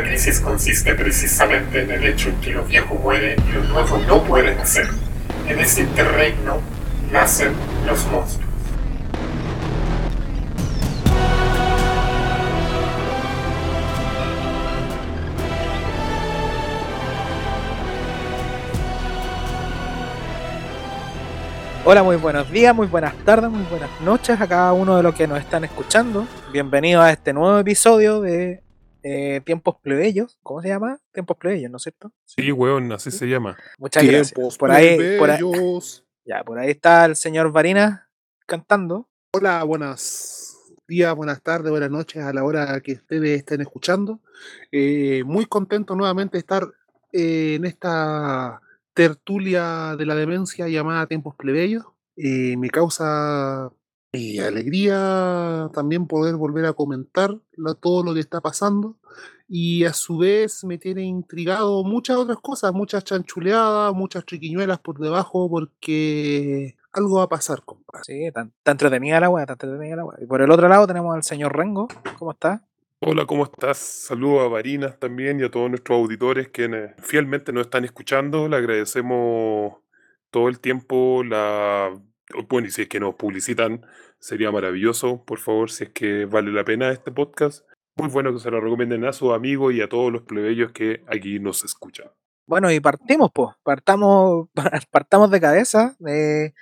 La crisis consiste precisamente en el hecho en que lo viejo muere y lo nuevo no puede nacer. En ese interregno nacen los monstruos. Hola, muy buenos días, muy buenas tardes, muy buenas noches a cada uno de los que nos están escuchando. Bienvenidos a este nuevo episodio de eh, Tiempos Plebeyos. ¿Cómo se llama? Tiempos Plebeyos, ¿no es cierto? Sí, weón, así se llama. Muchas gracias. Por ahí, por ahí, ya, por ahí está el señor Varina cantando. Hola, buenos días, buenas tardes, buenas noches a la hora que ustedes estén escuchando. Eh, muy contento nuevamente de estar eh, en esta tertulia de la demencia llamada Tiempos Plebeyos. Eh, me causa eh, alegría también poder volver a comentar todo lo que está pasando y a su vez me tiene intrigado muchas otras cosas, muchas chanchuleadas, muchas triquiñuelas por debajo porque algo va a pasar, compadre. Sí, tan, tan entretenida la weá, tan entretenida la weá. Y por el otro lado tenemos al señor Rengo, ¿cómo está? Hola, ¿cómo estás? Saludos a Varinas también y a todos nuestros auditores que fielmente nos están escuchando. Le agradecemos todo el tiempo la... Bueno, y si es que nos publicitan, sería maravilloso, por favor, si es que vale la pena este podcast. Muy bueno que se lo recomienden a sus amigos y a todos los plebeyos que aquí nos escuchan. Bueno, y partimos, pues, partamos, partamos de cabeza. De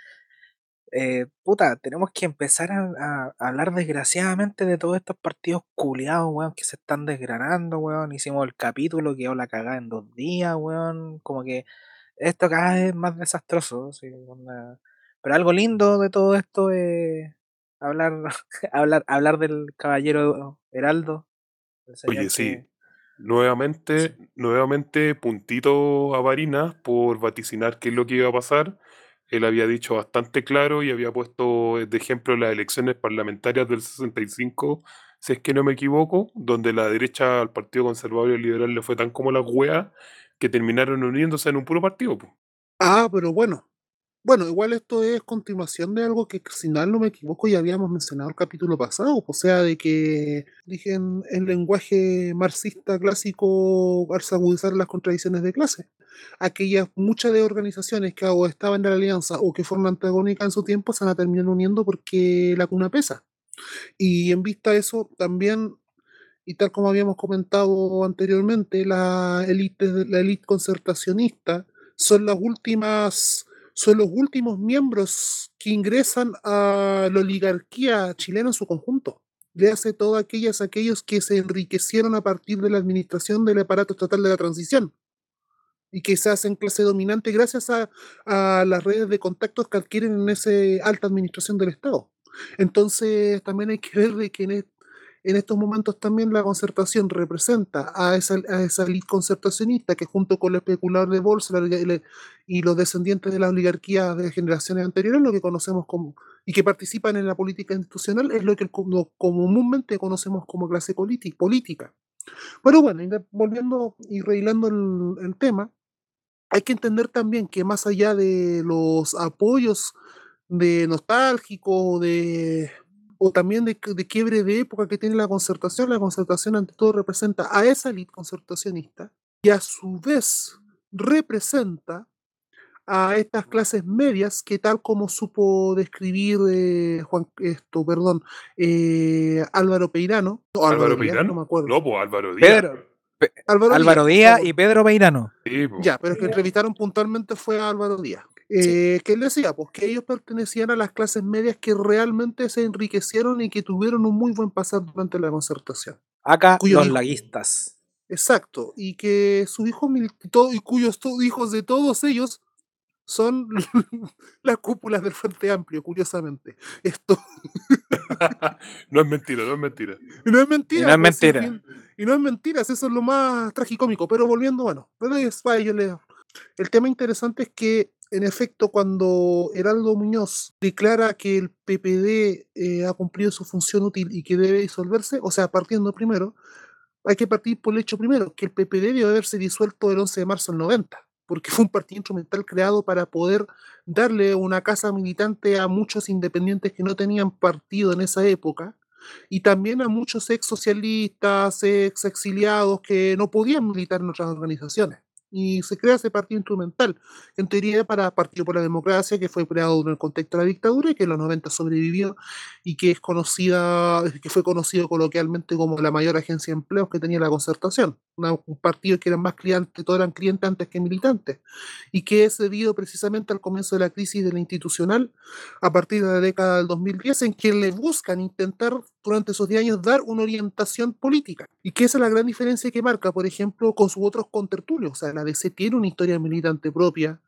eh, puta, tenemos que empezar a, hablar desgraciadamente de todos estos partidos culiados, weón, que se están desgranando, weón. Hicimos el capítulo, quedó la cagada en dos días, weón. Como que esto cada vez es más desastroso. Pero algo lindo de todo esto es hablar, hablar, hablar del caballero Heraldo. Oye, sí. Nuevamente, nuevamente puntito a Varinas por vaticinar qué es lo que iba a pasar él había dicho bastante claro y había puesto de ejemplo las elecciones parlamentarias del 65, si es que no me equivoco, donde la derecha al Partido Conservador y Liberal le fue tan como la wea que terminaron uniéndose en un puro partido. Ah, pero bueno, bueno, igual esto es continuación de algo que, si no me equivoco, ya habíamos mencionado el capítulo pasado, o sea, de que, dije en, lenguaje marxista clásico, agudizar las contradicciones de clase. Aquellas, muchas de organizaciones que o estaban en la alianza o que fueron antagónicas en su tiempo se van a terminar uniendo porque la cuna pesa. Y en vista de eso, también, y tal como habíamos comentado anteriormente, la élite la concertacionista son las últimas son los últimos miembros que ingresan a la oligarquía chilena en su conjunto. Le hace todos aquellas, aquellos que se enriquecieron a partir de la administración del aparato estatal de la transición y que se hacen clase dominante gracias a, a las redes de contactos que adquieren en esa alta administración del Estado. Entonces, también hay que ver de que en, en estos momentos también la concertación representa a esa, a esa concertacionista que junto con el especulador de bolsa y los descendientes de la oligarquía de generaciones anteriores, lo que conocemos como, y que participan en la política institucional, es lo que comúnmente conocemos como clase política. Pero bueno, volviendo y rehilando el, tema, hay que entender también que más allá de los apoyos de nostálgico, de o también de, quiebre de época que tiene la concertación. La concertación ante todo representa a esa élite concertacionista y a su vez representa a estas clases medias que tal como supo describir eh, Juan esto, perdón, eh, Álvaro Peirano. Álvaro, Peirano, no me acuerdo. No, pues Álvaro Díaz. Álvaro, Díaz, y Pedro Peirano. Ya, pero que entrevistaron puntualmente fue a Álvaro Díaz. Eh, ¿Qué les decía? Pues que ellos pertenecían a las clases medias que realmente se enriquecieron y que tuvieron un muy buen pasar durante la concertación. Acá los laguistas. Exacto, y que sus hijos y cuyos hijos de todos ellos son las cúpulas del Frente Amplio, curiosamente. Esto. no es mentira, no es mentira. no es mentira. Y no es pues, mentira. y no es mentira, eso es lo más tragicómico. Pero volviendo, bueno, es, yo le, el tema interesante es que en efecto, cuando Heraldo Muñoz declara que el PPD eh, ha cumplido su función útil y que debe disolverse, o sea, partiendo primero, hay que partir por el hecho primero, que el PPD debe haberse disuelto el 11 de marzo del 90, porque fue un partido instrumental creado para poder darle una casa militante a muchos independientes que no tenían partido en esa época, y también a muchos ex socialistas, ex exiliados que no podían militar en otras organizaciones y se crea ese partido instrumental, en teoría para Partido por la Democracia, que fue creado en el contexto de la dictadura y que en los 90 sobrevivió y que es conocida, que fue conocido coloquialmente como la mayor agencia de empleos que tenía la concertación, un partido que eran más clientes, todos eran clientes antes que militantes, y que es debido precisamente al comienzo de la crisis de la institucional a partir de la década del 2010, en que le buscan intentar durante esos 10 años dar una orientación política. Y que esa es la gran diferencia que marca, por ejemplo, con sus otros contertulios. O sea, la DC tiene una historia militante propia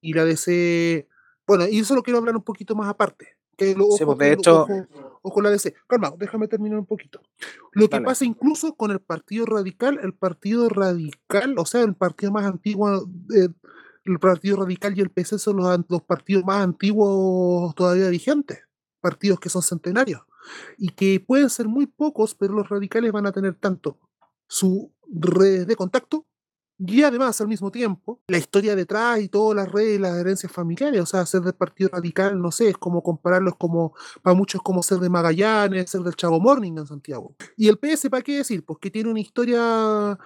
y la DC... Bueno, y eso lo quiero hablar un poquito más aparte. Que lo, sí, pues de hecho... Ojo, la DC. Calma, déjame terminar un poquito. Lo que pasa incluso con el Partido Radical, el Partido Radical, o sea, el partido más antiguo... Eh, el Partido Radical y el PC son los, los partidos más antiguos todavía vigentes, partidos que son centenarios y que pueden ser muy pocos, pero los radicales van a tener tanto su red de contacto y además al mismo tiempo la historia detrás y todas las redes y las herencias familiares, o sea, ser del Partido Radical, no sé, es como compararlos como, para muchos como ser de Magallanes, ser del Chago Morning en Santiago. Y el PS, ¿para qué decir? Pues que tiene una historia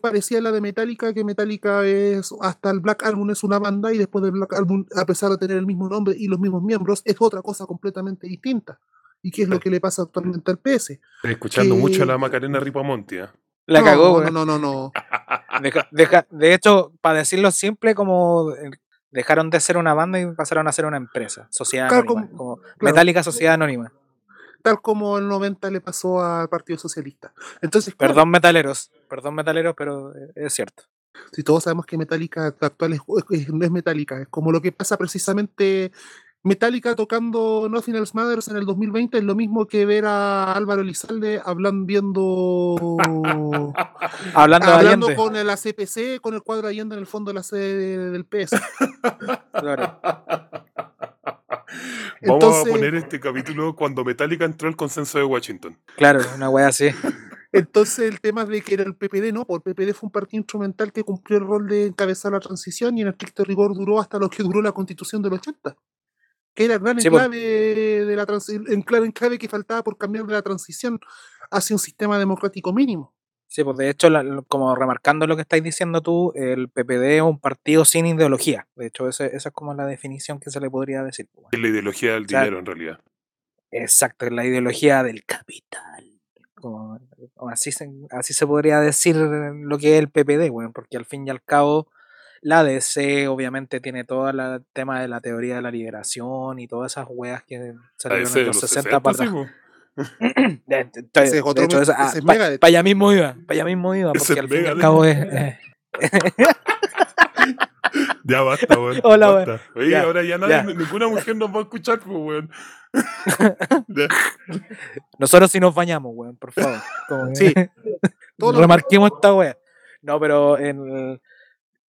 parecida a la de Metallica, que Metallica es, hasta el Black Album es una banda y después del Black Album, a pesar de tener el mismo nombre y los mismos miembros, es otra cosa completamente distinta y qué es lo que le pasa actualmente al PS. Estoy escuchando mucho a la Macarena Ripamonti. ¿eh? La cagó, No, no, no, no. de hecho, para decirlo simple, como eh, dejaron de ser una banda y pasaron a ser una empresa, sociedad anónima, como, Metálica Sociedad Anónima. Tal como el 90 le pasó al Partido Socialista. Entonces, perdón, metaleros, perdón, metaleros, pero eh, es cierto. Si todos sabemos que Metallica actual no es Metallica, es como lo que pasa precisamente Metallica tocando Nothing Else Matters en el 2020 es lo mismo que ver a Álvaro Elizalde hablando, viendo, hablando, hablando con el ACPC, con el cuadro Allende en el fondo de la sede del PS. Claro. Vamos a poner este capítulo cuando Metallica entró al consenso de Washington. Claro, una wea así. Entonces el tema de que era el PPD, no, porque el PPD fue un partido instrumental que cumplió el rol de encabezar la transición y en estricto rigor duró hasta lo que duró la constitución del 80 que era el gran enclave, de la en clave, enclave que faltaba por cambiar de la transición hacia un sistema democrático mínimo. Sí, pues de hecho, como remarcando lo que estáis diciendo tú, el PPD es un partido sin ideología. De hecho, esa es como la definición que se le podría decir. Pues, es la ideología del dinero, en realidad. Exacto, es la ideología del capital. así, se, así se podría decir lo que es el PPD, bueno, porque al fin y al cabo la DC obviamente tiene todo el tema de la teoría de la liberación y todas esas weas que salieron en los 60, para atrás. Para allá mismo iba, para allá mismo iba, porque al fin y al cabo es... Eh, ya basta, weón. Hola, weón. Oye, ahora ya, nadie, ninguna mujer nos va a escuchar, pues, weón. Nosotros sí nos bañamos, weón, por favor. sí. Remarquemos esta wea. No, pero en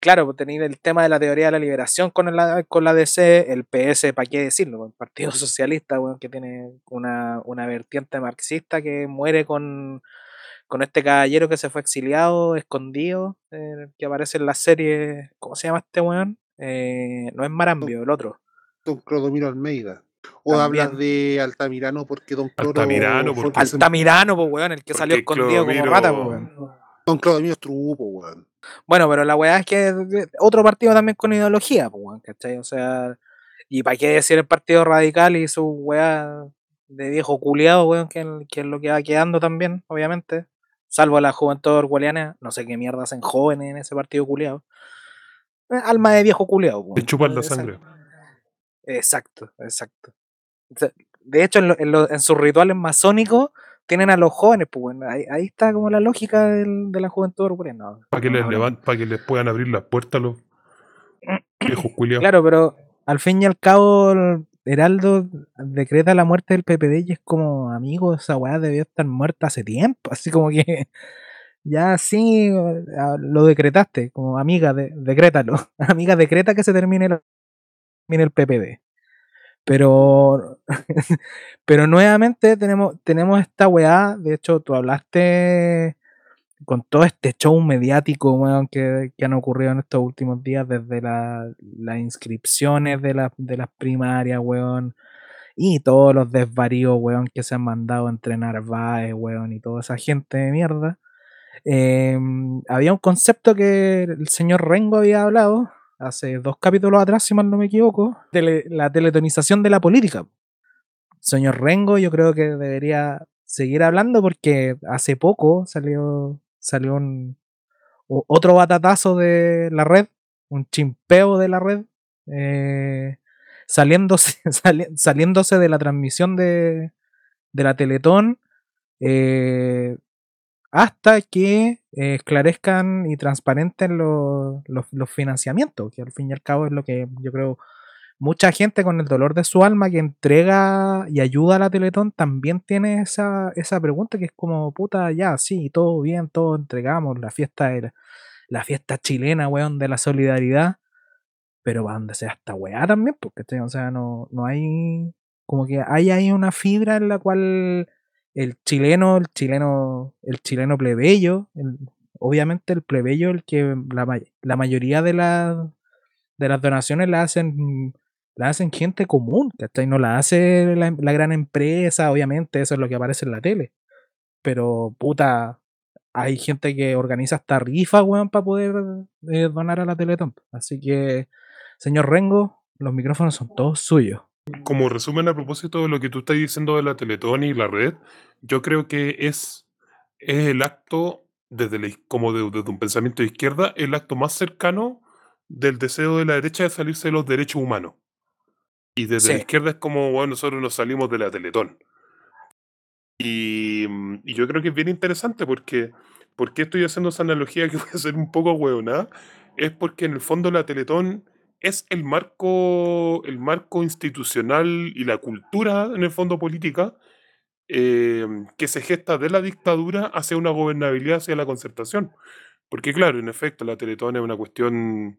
claro, pues, tenéis el tema de la teoría de la liberación con la, con la DC, el PS, ¿para qué decirlo? Pues, el Partido Socialista, bueno, que tiene una, una vertiente marxista que muere con, con este caballero que se fue exiliado, escondido, eh, que aparece en la serie, ¿cómo se llama este weón? Eh, no es Marambio, el otro. Don Clodomiro Almeida. O hablas de Altamirano porque Don Cloro... Altamirano, porque... Altamirano, pues weón, el que salió escondido como rata, pues weón. Don Clodomiro es trupo, weón. Bueno, pero la weá es que otro partido también con ideología, pues, ¿cachai? O sea, y para qué decir el Partido Radical y su weá de viejo culiado, weón, que, es lo que va quedando también, obviamente. Salvo la juventud orwelliana, no sé qué mierda hacen jóvenes en ese partido culiado. Eh, alma de viejo culiado. Te chupan la sangre. Exacto, exacto. De hecho, en, en sus rituales masónicos tienen a los jóvenes, pues bueno, ahí, está como la lógica de la juventud europea. para que les para que les puedan abrir las puertas los viejos culiados. Claro, pero al fin y al cabo, Heraldo decreta la muerte del PPD y es como, amigo, esa weá debió estar muerta hace tiempo, así como que ya sí lo decretaste, como amiga, de, decrétalo, amiga, decreta que se termine, termine el PPD. Pero, pero nuevamente tenemos, tenemos esta weá. De hecho, tú hablaste con todo este show mediático weón, que, han ocurrido en estos últimos días, desde las inscripciones de, de las primarias, weón, y todos los desvaríos, weón, que se han mandado a entrenar VAE, weón, y toda esa gente de mierda. Em, había un concepto que el señor Rengo había hablado hace dos capítulos atrás, si mal no me equivoco, la teletonización de la política. Señor Rengo, yo creo que debería seguir hablando porque hace poco salió, salió otro batatazo de la red, un chimpeo de la red, eh, saliéndose, saliéndose de la transmisión de, de la Teletón eh, hasta que eh, esclarezcan y transparenten los, los, financiamientos, que al fin y al cabo es lo que yo creo mucha gente con el dolor de su alma que entrega y ayuda a la Teletón también tiene esa, esa pregunta que es como, puta, ya, sí, todo bien, todo entregamos, la fiesta, de la, fiesta chilena, weón, de la solidaridad, pero va donde sea esta weá también, porque, o sea, no, no hay, como que hay ahí una fibra en la cual el chileno, el chileno, el chileno plebeyo, obviamente el plebeyo, el que la, la mayoría de, la, de las donaciones la hacen la hacen gente común, ¿cachai? No la hace la, gran empresa, obviamente, eso es lo que aparece en la tele. Pero, puta, hay gente que organiza hasta rifa, weón, para poder eh, donar a la Teletón. Así que, señor Rengo, los micrófonos son todos suyos. Como resumen a propósito de lo que tú estás diciendo de la Teletón y la red, yo creo que es, es el acto, desde como desde un pensamiento de izquierda, el acto más cercano del deseo de la derecha de salirse de los derechos humanos. Y desde la izquierda es como, bueno, nosotros nos salimos de la Teletón. Y, mm, y yo creo que es bien interesante porque, ¿por qué estoy haciendo esa analogía que puede ser un poco hueona? Es porque en el fondo la Teletón es el marco, el marco institucional y la cultura, en el fondo política, eh, que se gesta de la dictadura hacia una gobernabilidad, hacia la concertación. Porque claro, en efecto, la Teletón es una cuestión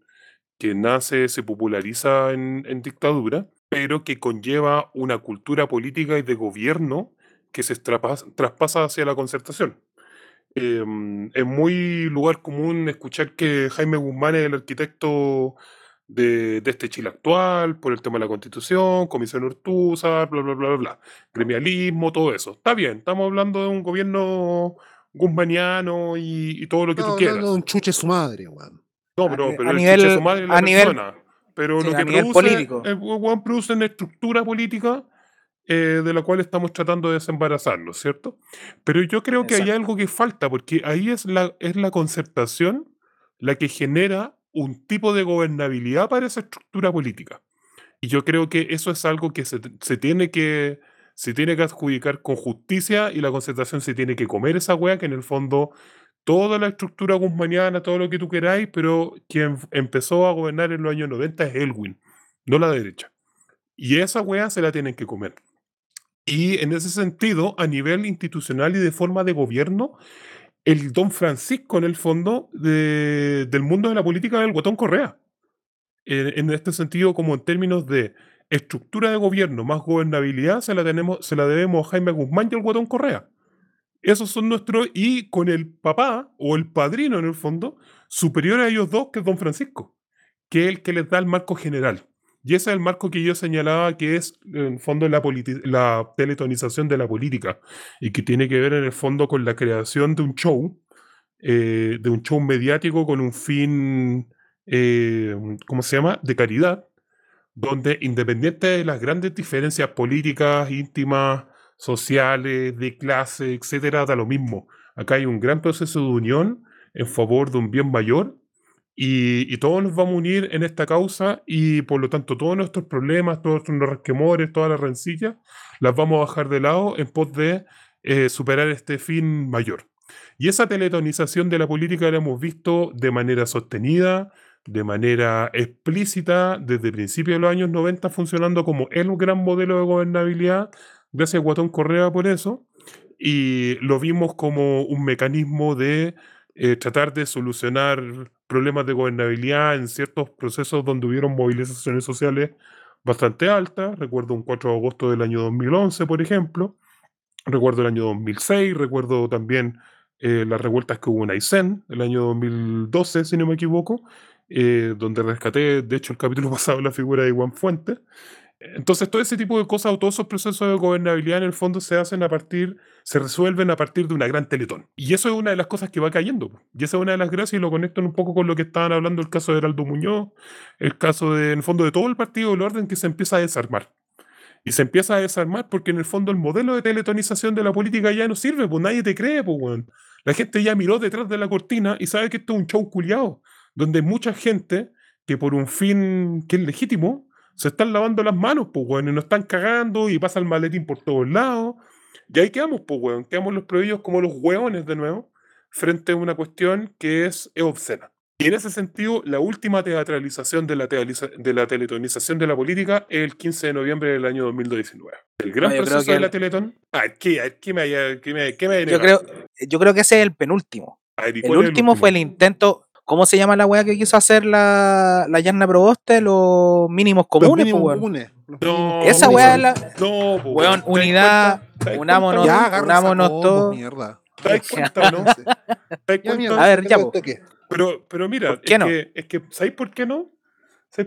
que nace, se populariza en, en dictadura, pero que conlleva una cultura política y de gobierno que se traspasa hacia la concertación. Em, es muy lugar común escuchar que Jaime Guzmán es el arquitecto de, este Chile actual, por el tema de la constitución, comisión Urtuza, bla, bla, bla, bla, bla, gremialismo, todo eso. Está bien, estamos hablando de un gobierno guzmaniano y, todo lo que tú quieras. un chuche su madre, No, pero, pero el chuche su madre es la persona. Pero lo que produce, político. produce una estructura política eh, de la cual estamos tratando de desembarazarnos, ¿cierto? Pero yo creo que hay algo que falta, porque ahí es la, es la concertación la que genera un tipo de gobernabilidad para esa estructura política. Y yo creo que eso es algo que se, se tiene que se tiene que adjudicar con justicia y la concertación se tiene que comer esa wea que en el fondo toda la estructura guzmaniana, todo lo que tú queráis, pero quien empezó a gobernar en los años 90 es Elwin, no la derecha. Y esa weá se la tienen que comer. Y en ese sentido, a nivel institucional y de forma de gobierno, el don Francisco, en el fondo, del mundo de la política del Guatón Correa. En, este sentido, como en términos de estructura de gobierno más gobernabilidad, se la, tenemos, se la debemos a Jaime Guzmán y al Guatón Correa. Esos son nuestros, y con el papá o el padrino en el fondo, superior a ellos dos, que es don Francisco, que es el que les da el marco general. Y ese es el marco que yo señalaba que es, en el fondo, la, la teletonización de la política y que tiene que ver, en el fondo, con la creación de un show, eh, de un show mediático con un fin, eh, ¿cómo se llama?, de caridad, donde, independiente de las grandes diferencias políticas, íntimas, sociales, de clase, etcétera, da lo mismo. Acá hay un gran proceso de unión en favor de un bien mayor y, todos nos vamos a unir en esta causa y por lo tanto todos nuestros problemas, todos nuestros resquemores, todas las rencillas, las vamos a bajar de lado en pos de eh, superar este fin mayor. Y esa teletonización de la política la hemos visto de manera sostenida, de manera explícita, desde principios de los años 90, funcionando como el gran modelo de gobernabilidad Gracias a Guatón Correa por eso. Y lo vimos como un mecanismo de eh, tratar de solucionar problemas de gobernabilidad en ciertos procesos donde hubieron movilizaciones sociales bastante altas. Recuerdo un 4 de agosto del año 2011, por ejemplo. Recuerdo el año 2006. Recuerdo también eh, las revueltas que hubo en Aysén, el año 2012, si no me equivoco, eh, donde rescaté, de hecho, el capítulo pasado la figura de Juan Fuentes. Entonces, todo ese tipo de cosas o todos esos procesos de gobernabilidad en el fondo se hacen a partir, se resuelven a partir de una gran teletón. Y eso es una de las cosas que va cayendo. Y esa es una de las gracias y lo conecto un poco con lo que estaban hablando el caso de Heraldo Muñoz, el caso de, en el fondo, de todo el partido del orden que se empieza a desarmar. Y se empieza a desarmar porque en el fondo el modelo de teletonización de la política ya no sirve, pues nadie te cree, pues, weón. La gente ya miró detrás de la cortina y sabe que esto es un show culiado, donde mucha gente que por un fin que es legítimo, se están lavando las manos, pues, weón, y nos están cagando y pasa el maletín por todos lados. Y ahí quedamos, pues, weón, quedamos los prohibidos como los hueones de nuevo, frente a una cuestión que es, obscena. Y en ese sentido, la última teatralización de la, de la teletonización de la política es el 15 de noviembre del año 2019. El gran proceso de la teletón. Ah, ¿qué, qué me, qué me, qué me yo, creo, yo creo que ese es el penúltimo. el, último fue el intento, ¿Cómo se llama la weá que quiso hacer la, la Yarna Proboste? Los mínimos comunes, los mínimos comunes. No, Esa weá es la. No, weón, unidad, unámonos, ya, unámonos todos. Mierda. cuenta, no? A ver, ya, Pero, pero mira, es, no? que, es que, ¿sabéis por qué no?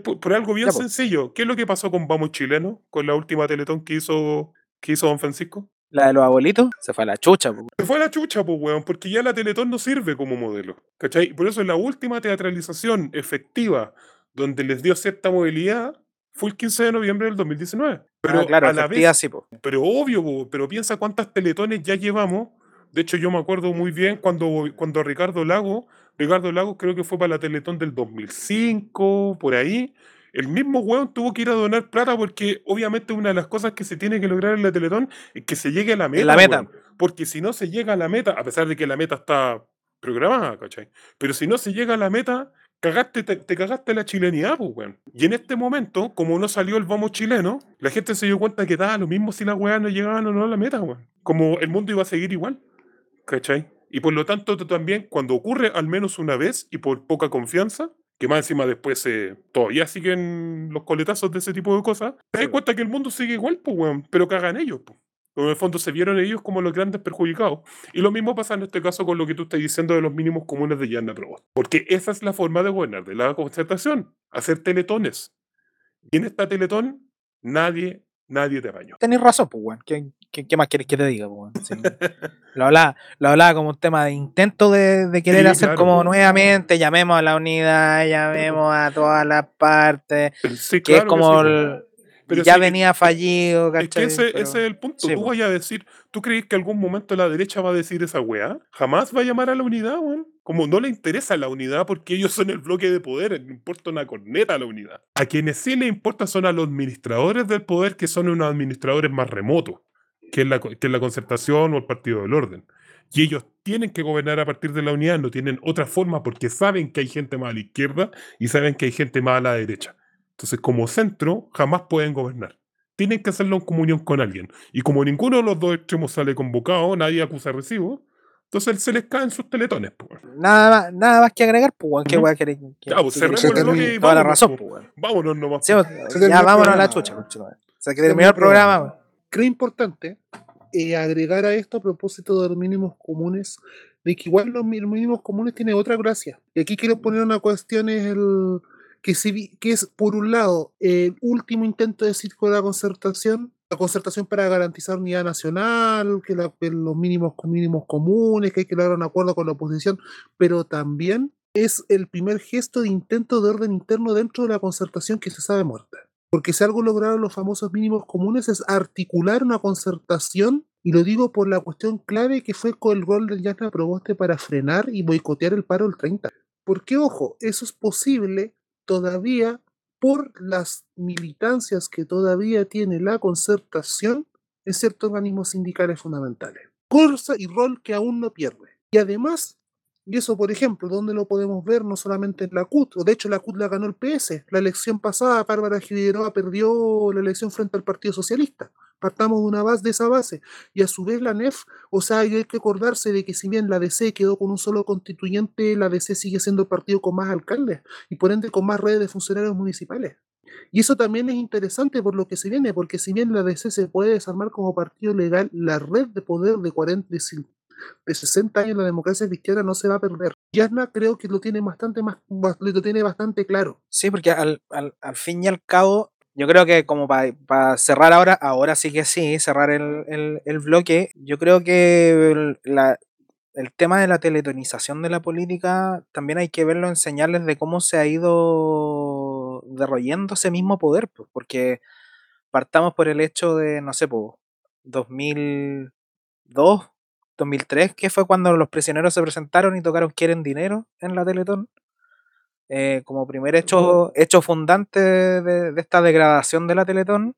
Por, por, algo bien sencillo. ¿Qué es lo que pasó con Vamos Chileno? Con la última teletón que hizo, que hizo Don Francisco. La de los abuelitos se fue a la chucha, Se fue a la chucha, pues, weón, porque ya la Teletón no sirve como modelo. ¿Cachai? Por eso la última teatralización efectiva donde les dio cierta movilidad fue el 15 de noviembre del 2019. Pero ah, claro, a la vez, sí, pero obvio, pero piensa cuántas teletones ya llevamos. De hecho, yo me acuerdo muy bien cuando, cuando Ricardo Lago, Ricardo Lago creo que fue para la Teletón del 2005, por ahí, el mismo weón tuvo que ir a donar plata porque obviamente una de las cosas que se tiene que lograr en la Teletón es que se llegue a la meta. La meta. Porque si no se llega a la meta, a pesar de que la meta está programada, ¿cachai? Pero si no se llega a la meta, cagaste, te, cagaste la chilenidad, pues, weón. Y en este momento, como no salió el vamos chileno, la gente se dio cuenta que daba lo mismo si las weas no llegaban o no a la meta, weón. Como el mundo iba a seguir igual, ¿cachai? Y por lo tanto, también, cuando ocurre al menos una vez y por poca confianza, que más encima después eh, todavía siguen los coletazos de ese tipo de cosas, te das cuenta que el mundo sigue igual, pues, weón, pero cagan ellos, pues. En el fondo se vieron ellos como los grandes perjudicados. Y lo mismo pasa en este caso con lo que tú estás diciendo de los mínimos comunes de Yanna Provost. Porque esa es la forma de gobernar, de la concertación, hacer teletones. Y en esta teletón nadie Nadie te bañó. Tenés razón, pues, weón. ¿Qué, qué, más quieres que te diga, pues, lo, hablaba, lo hablaba como un tema de intento de, de querer hacer como nuevamente, llamemos a la unidad, llamemos a todas las partes, que es como ya venía fallido, ¿cachai? Es que ese, es el punto. tú vas a decir, ¿tú crees que algún momento la derecha va a decir esa weá? Jamás va a llamar a la unidad, weón. Como no le interesa la unidad porque ellos son el bloque de poder, no importa una corneta a la unidad. A quienes sí le importa son a los administradores del poder, que son unos administradores más remotos, que es la, que es la concertación o el partido del orden. Y ellos tienen que gobernar a partir de la unidad, no tienen otra forma porque saben que hay gente más a la izquierda y saben que hay gente más a la derecha. Entonces, como centro, jamás pueden gobernar. Tienen que hacerlo en comunión con alguien. Y como ninguno de los dos extremos sale convocado, nadie acusa recibo, entonces se les caen sus teletones. Pues. Nada, más, nada más que agregar, pues, ¿qué voy a querer? Ya, pues cerremos el bloque y la razón, pues, Vámonos nomás. Pues, ya vámonos a la chucha, O sea, que terminó el programa. Creo importante eh, agregar a esto a propósito de los mínimos comunes, de que igual los mínimos comunes tienen otra gracia. Y aquí quiero poner una cuestión, es el que, que es, por un lado, el último intento de circo de la concertación, la concertación para garantizar unidad nacional, que, los mínimos, mínimos comunes, que hay que lograr un acuerdo con la oposición, pero también es el primer gesto de intento de orden interno dentro de la concertación que se sabe muerta. Porque si algo lograron los famosos mínimos comunes es articular una concertación, y lo digo por la cuestión clave que fue con el rol del Yasna Proboste para frenar y boicotear el paro del 30. Porque, ojo, eso es posible todavía por las militancias que todavía tiene la concertación en ciertos organismos sindicales fundamentales. Cosa y rol que aún no pierde. Y además, y eso por ejemplo, ¿dónde lo podemos ver? No solamente en la CUT, o de hecho la CUT la ganó el PS. La elección pasada, Bárbara Figueroa perdió la elección frente al Partido Socialista. Partamos de una base de esa base. Y a su vez la NEF, o sea, hay que acordarse de que si bien la DC quedó con un solo constituyente, la DC sigue siendo el partido con más alcaldes y por ende con más redes de funcionarios municipales. Y eso también es interesante por lo que se viene, porque si bien la DC se puede desarmar como partido legal, la red de poder de 40, de 60 años la democracia cristiana no se va a perder. Yasna creo que lo tiene bastante más, lo tiene bastante claro. Sí, porque al, al, al fin y al cabo yo creo que como para cerrar ahora, ahora sí que sí, cerrar el, el, bloque, yo creo que el, la, el tema de la teletonización de la política también hay que verlo en señales de cómo se ha ido derroyendo ese mismo poder, porque partamos por el hecho de, no sé, pues, 2002, 2003, que fue cuando los prisioneros se presentaron y tocaron Quieren Dinero en la Teletón. Eh, como primer hecho, hecho fundante de, esta degradación de la Teletón.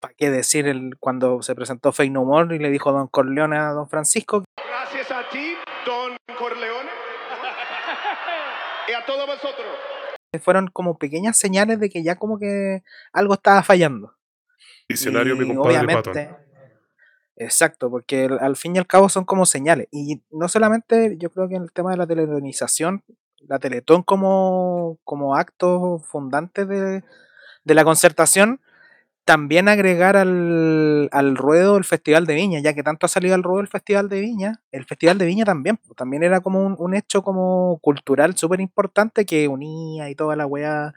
¿Para qué decir el, cuando se presentó Fake No More y le dijo Don Corleone a Don Francisco? Gracias a ti, Don Corleone. y a todos vosotros. Fueron como pequeñas señales de que ya como que algo estaba fallando. Diccionario, mi compadre obviamente, Exacto, porque al fin y al cabo son como señales. Y no solamente yo creo que en el tema de la teletonización, la Teletón como, como acto fundante de, la concertación, también agregar al, ruedo el Festival de Viña, ya que tanto ha salido al ruedo el Festival de Viña, el Festival de Viña también, pues, también era como un, hecho como cultural súper importante que unía y toda la weá,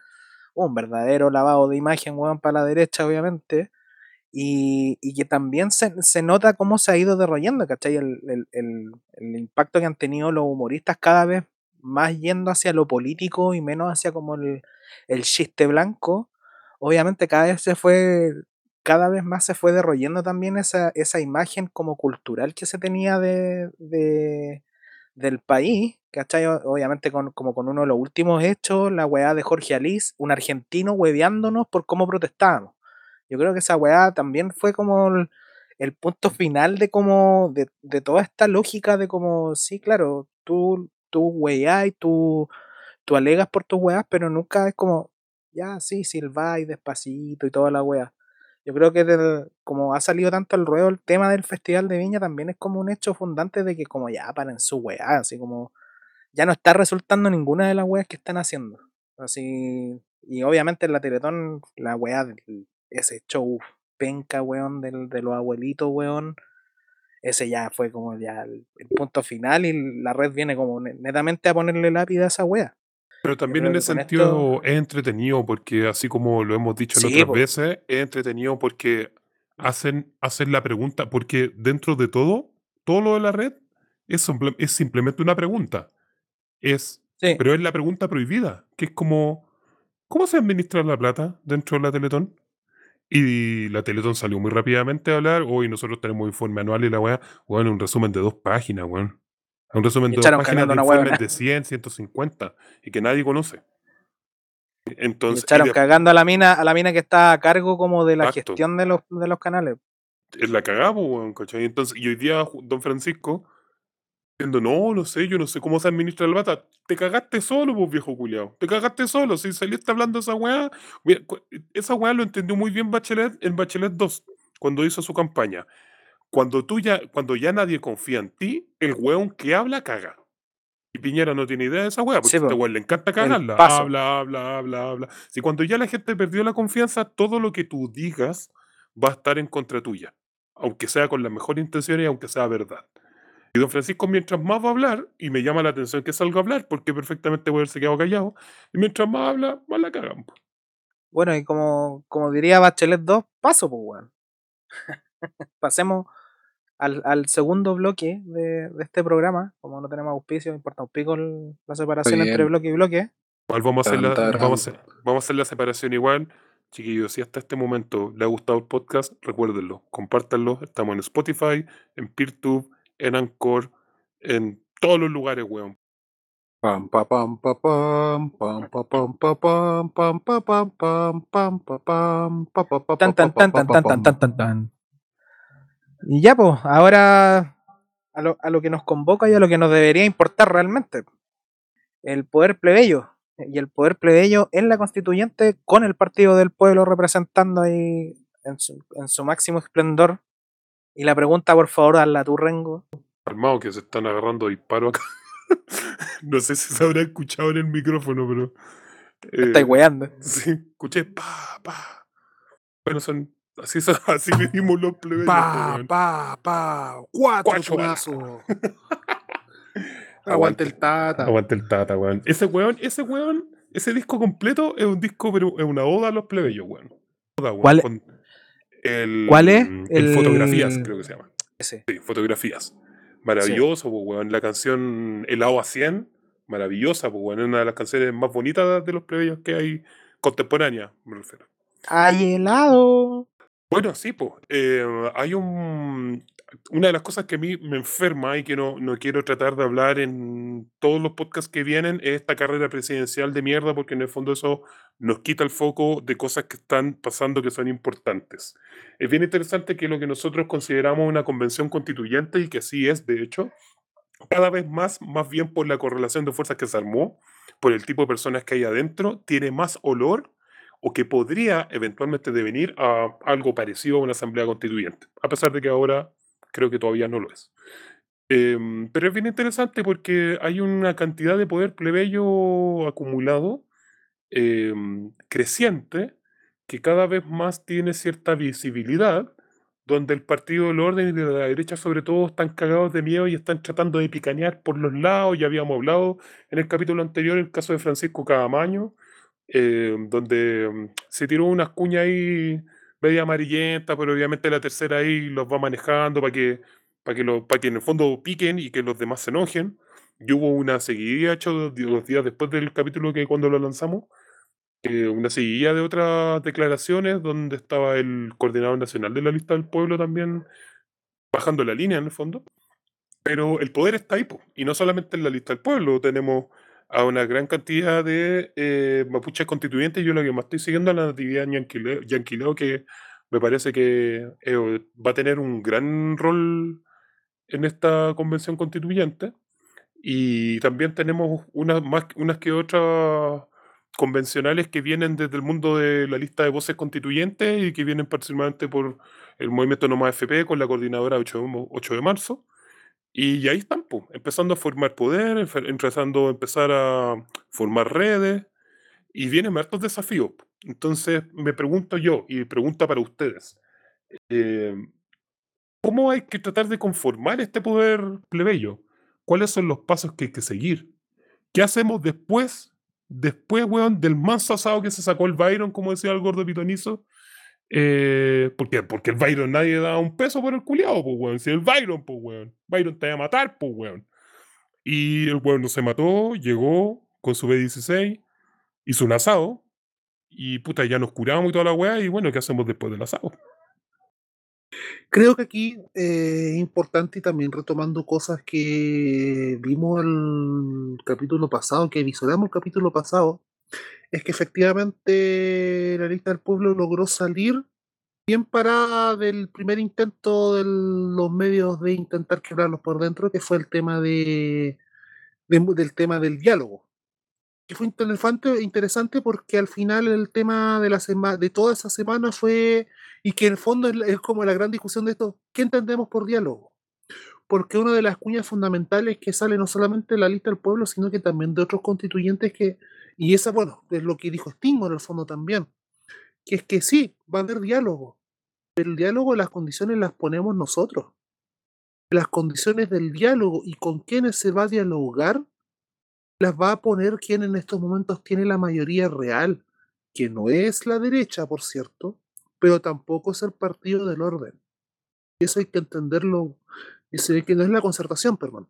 un verdadero lavado de imagen, weón, para la derecha, obviamente, y, y, que también se, se, nota cómo se ha ido derrollando, ¿cachai? El, el, el, el, impacto que han tenido los humoristas cada vez más yendo hacia lo político y menos hacia como el, chiste blanco. Obviamente cada vez se fue, cada vez más se fue derrollando también esa, esa imagen como cultural que se tenía de, de del país, ¿cachai? Obviamente con, como con uno de los últimos hechos, la weá de Jorge Alís, un argentino hueveándonos por cómo protestábamos. Yo creo que esa weá también fue como el, punto final de como, de, toda esta lógica de como, sí, claro, tú, tú weá y tú, tú alegas por tus weas, pero nunca es como, ya, sí, y despacito y toda la weá. Yo creo que como ha salido tanto al ruedo el tema del Festival de Viña, también es como un hecho fundante de que como ya paren su weá, así como ya no está resultando ninguna de las weas que están haciendo. Así, y obviamente en la Teletón, la weá ese show penca, weón, del, de los abuelitos, weón, ese ya fue como ya el, punto final y la red viene como netamente a ponerle lápida a esa wea. Pero también en ese sentido es entretenido porque así como lo hemos dicho en otras veces, es entretenido porque hacen, hacen la pregunta, porque dentro de todo, todo lo de la red es, es simplemente una pregunta. Es, Pero es la pregunta prohibida, que es como, ¿cómo se administra la plata dentro de la Teletón? Y la Teletón salió muy rápidamente a hablar. Hoy nosotros tenemos informe anual y la weá, bueno, un resumen de dos páginas, weón. Un resumen de dos páginas de informes de 100, 150 y que nadie conoce. Entonces, y echaron cagando a la mina, a la mina que está a cargo como de la gestión de los, de los canales. Es la cagamos, weón, ¿cachai? Entonces, y hoy día Don Francisco diciendo, no, no sé, yo no sé cómo se administra el bata. Te cagaste solo, pues viejo culiao. Te cagaste solo. Si saliste hablando de esa weá, esa weá lo entendió muy bien Bachelet en Bachelet 2, cuando hizo su campaña. Cuando tú ya, cuando ya nadie confía en ti, el weón que habla caga. Y Piñera no tiene idea de esa weá, porque a este weón le encanta cagarla. Habla, habla, habla, habla. Si cuando ya la gente perdió la confianza, todo lo que tú digas va a estar en contra tuya. Aunque sea con la mejor intención y aunque sea verdad. Y don Francisco, mientras más va a hablar, y me llama la atención que salga a hablar, porque perfectamente puede haberse quedado callado, y mientras más habla, más la cagan. Bueno, y como, como diría Bachelet 2, paso, pues, weón. Pasemos al, segundo bloque de, este programa. Como no tenemos auspicio, importa un pico la separación entre bloque y bloque. vamos a, hacer la, vamos, vamos a hacer la separación igual. Chiquillos, si hasta este momento le ha gustado el podcast, recuérdenlo, compártanlo. Estamos en Spotify, en PeerTube, en Anchor, en todos los lugares, weón. Pam pam pam pam pam pam pam pam pam pam pam pam pam tan tan tan tan tan tan tan tan. Y ya pues ahora a lo, a lo que nos convoca y a lo que nos debería importar realmente el poder plebeyo. Y el poder plebeyo en la constituyente con el partido del pueblo representando ahí en su, en su máximo esplendor y la pregunta, por favor, hazla tu Rengo. Armado que se están agarrando disparo acá. no sé si se habrá escuchado en el micrófono, pero. Eh, Estáis weando. Sí, escuché pa, pa. Bueno, son. Así, son, así medimos los plebeyos. Pa, pa, pa. Cuatro chumazos. Aguante el tata. Aguante el tata, weón. Ese weón, ese weón ese disco completo es un disco, pero es una oda a los plebeyos, weón. Oda, weón, ¿Cuál- con el, cuál es? El, El- Fotografías, creo que se llama. Ese. Sí, Fotografías. Maravilloso, pues, weón. La canción El agua 100, maravillosa, pues, weón. Es una de las canciones más bonitas de los plebeyos que hay contemporánea, me refiero. ¡Ay, helado! Bueno, sí, pues. hay un. Una de las cosas que a mí me enferma y que no, no quiero tratar de hablar en todos los podcasts que vienen es esta carrera presidencial de mierda, porque en el fondo eso nos quita el foco de cosas que están pasando que son importantes. Es bien interesante que lo que nosotros consideramos una convención constituyente, y que sí es, de hecho, cada vez más, más bien por la correlación de fuerzas que se armó, por el tipo de personas que hay adentro, tiene más olor o que podría eventualmente devenir a algo parecido a una asamblea constituyente, a pesar de que ahora creo que todavía no lo es. Em, pero es bien interesante porque hay una cantidad de poder plebeyo acumulado em, creciente que cada vez más tiene cierta visibilidad, donde el Partido del Orden y de la derecha sobre todo están cagados de miedo y están tratando de picanear por los lados. Ya habíamos hablado en el capítulo anterior el caso de Francisco Cadamaño, eh, donde mm, se tiró unas cuñas ahí media amarillenta, pero obviamente la tercera ahí los va manejando para que, para que, lo- para que en el fondo piquen y que los demás se enojen. Y hubo una seguidilla, hecho, los días después del capítulo que cuando lo lanzamos, eh, una seguidilla de otras declaraciones donde estaba el coordinador nacional de la lista del pueblo también bajando la línea en el fondo. Pero el poder está ahí, po, y no solamente en la lista del pueblo, tenemos a una gran cantidad de eh, mapuches constituyentes. Yo lo que más estoy siguiendo es la natividad yanquileo, yanquileo, que me parece que eh, va a tener un gran rol en esta convención constituyente. Y también tenemos unas, más, unas que otras convencionales que vienen desde el mundo de la lista de voces constituyentes y que vienen principalmente por el movimiento No Más FP con la coordinadora 8 de, mo- 8 de marzo. Y ahí están, po, empezando a formar poder, empezando a empezar a formar redes, y vienen hartos desafíos. Entonces, me pregunto yo, y pregunta para ustedes, eh, ¿cómo hay que tratar de conformar este poder plebeyo? ¿Cuáles son los pasos que hay que seguir? ¿Qué hacemos después? Después, weón, del manso asado que se sacó el Byron, como decía el gordo pitonizo. Eh, ¿Por qué? Porque el Byron nadie da un peso por el culiado, pues, weón. Si el Byron, pues, weón. Byron te va a matar, pues, weón. Y el weón no se mató, llegó con su B16, hizo un asado, y puta, ya nos curamos y toda la weá, y bueno, ¿qué hacemos después del asado? Creo que aquí eh, es importante y también retomando cosas que vimos el capítulo pasado, que visoramos el capítulo pasado, es que efectivamente la lista del pueblo logró salir bien parada del primer intento de los medios de intentar quebrarlos por dentro, que fue el tema de, de- del tema del diálogo. Que fue interesante, porque al final el tema de la semana, de toda esa semana fue, y que en el fondo es como la gran discusión de esto, ¿qué entendemos por diálogo? Porque una de las cuñas fundamentales que sale no solamente de la lista del pueblo, sino que también de otros constituyentes que, y esa, bueno, es lo que dijo Stingo en el fondo también, que es que sí, va a haber diálogo, pero el diálogo las condiciones las ponemos nosotros. Las condiciones del diálogo y con quiénes se va a dialogar las va a poner quien en estos momentos tiene la mayoría real, que no es la derecha, por cierto, pero tampoco es el partido del orden. Eso hay que entenderlo, y se ve que no es la concertación, perdón.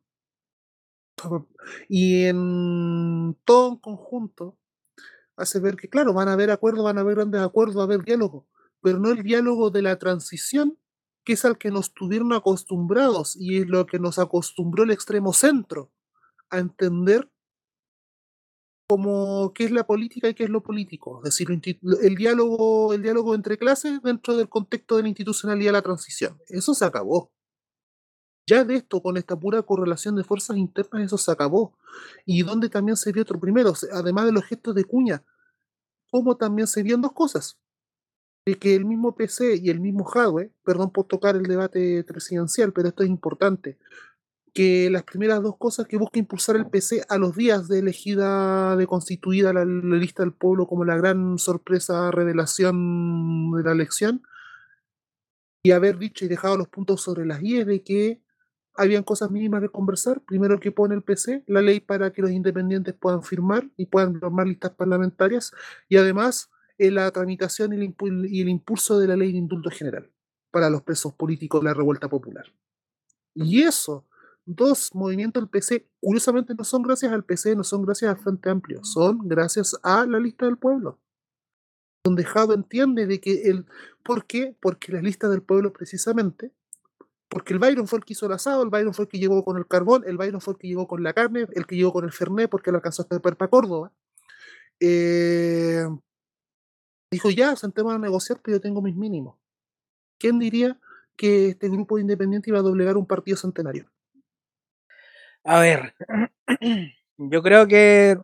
Y en todo conjunto hace ver que, claro, van a haber acuerdos, van a haber grandes acuerdos, va a haber diálogo, pero no el diálogo de la transición, que es al que nos tuvieron acostumbrados y es lo que nos acostumbró el extremo centro a entender como qué es la política y qué es lo político, es decir, el diálogo, el diálogo entre clases dentro del contexto de la institucionalidad de la transición. Eso se acabó. Ya de esto, con esta pura correlación de fuerzas internas, eso se acabó. Y donde también se vio otro primero, además de los gestos de cuña, como también se vieron dos cosas. De que el mismo PC y el mismo hardware, perdón por tocar el debate presidencial, pero esto es importante, que las primeras dos cosas que busca impulsar el PC a los días de elegida, de constituida la, la lista del pueblo como la gran sorpresa, revelación de la elección, y haber dicho y dejado los puntos sobre las IES de que habían cosas mínimas de conversar. Primero que pone el PC, la ley para que los independientes puedan firmar y puedan formar listas parlamentarias. Y además, eh, la tramitación y el, impulso de la ley de indulto general para los presos políticos de la revuelta popular. Y eso, dos movimientos del PC, curiosamente no son gracias al PC, no son gracias al Frente Amplio, son gracias a la lista del pueblo. Donde Jado entiende de que el. ¿Por qué? Porque la lista del pueblo, precisamente, porque el Byron fue el que hizo el asado, el Byron fue el que llegó con el carbón, el Byron fue el que llegó con la carne, el que llegó con el Fernet porque lo alcanzó hasta para Córdoba. Eh, dijo, ya, sentémonos a negociar, pero yo tengo mis mínimos. ¿Quién diría que este grupo de independientes iba a doblegar un partido centenario? A ver, yo creo que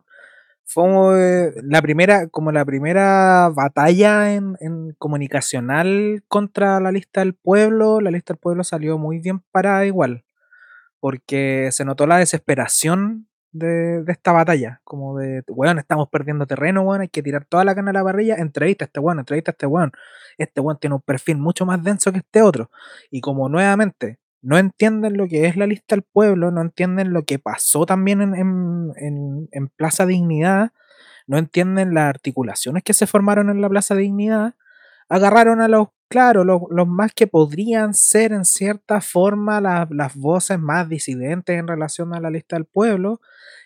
fue la primera, como la primera batalla en, en comunicacional contra la lista del pueblo. La lista del pueblo salió muy bien parada igual, porque se notó la desesperación de, de esta batalla, como de, weón, estamos perdiendo terreno, weón, hay que tirar toda la carne a la parrilla, entrevista a este weón, entrevista a este weón. Este weón tiene un perfil mucho más denso que este otro. Y como nuevamente no entienden lo que es la lista del pueblo, no entienden lo que pasó también en, en- en- Plaza Dignidad, no entienden las articulaciones que se formaron en la Plaza Dignidad, agarraron a los, claro, los, los más que podrían ser en cierta forma la- las voces más disidentes en relación a la lista del pueblo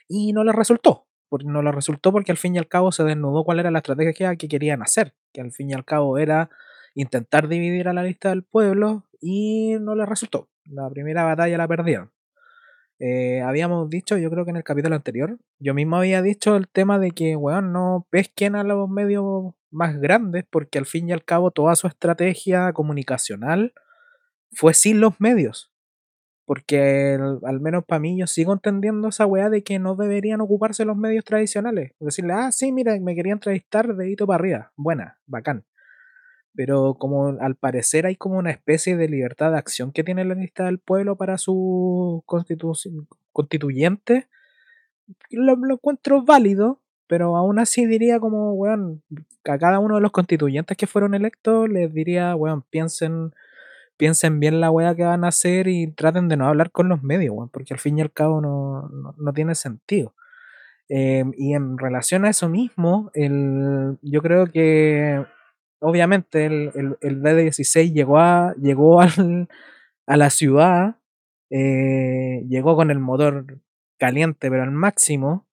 y no les resultó. No les resultó porque al fin y al cabo se desnudó cuál era la estrategia que querían hacer, que al fin y al cabo era intentar dividir a la lista del pueblo y no les resultó. La primera batalla la perdieron. Eh, habíamos dicho, yo creo que en el capítulo anterior, yo mismo había dicho el tema de que, weón, no pesquen a los medios más grandes porque al fin y al cabo toda su estrategia comunicacional fue sin los medios. Porque al menos para mí yo sigo entendiendo esa weá de que no deberían ocuparse los medios tradicionales. Decirle, ah, sí, mira, me quería entrevistar dedito para arriba. Buena, bacán. Pero como al parecer hay como una especie de libertad de acción que tiene la lista del pueblo para su constitución, constituyente, lo, lo encuentro válido, pero aún así diría como, weón, a cada uno de los constituyentes que fueron electos les diría, weón, piensen, piensen bien la weá que van a hacer y traten de no hablar con los medios, weón, porque al fin y al cabo no, no, no tiene sentido. Eh, y en relación a eso mismo, el, yo creo que obviamente el, el, el D16 llegó, a, llegó al, a la ciudad, eh, llegó con el motor caliente pero al máximo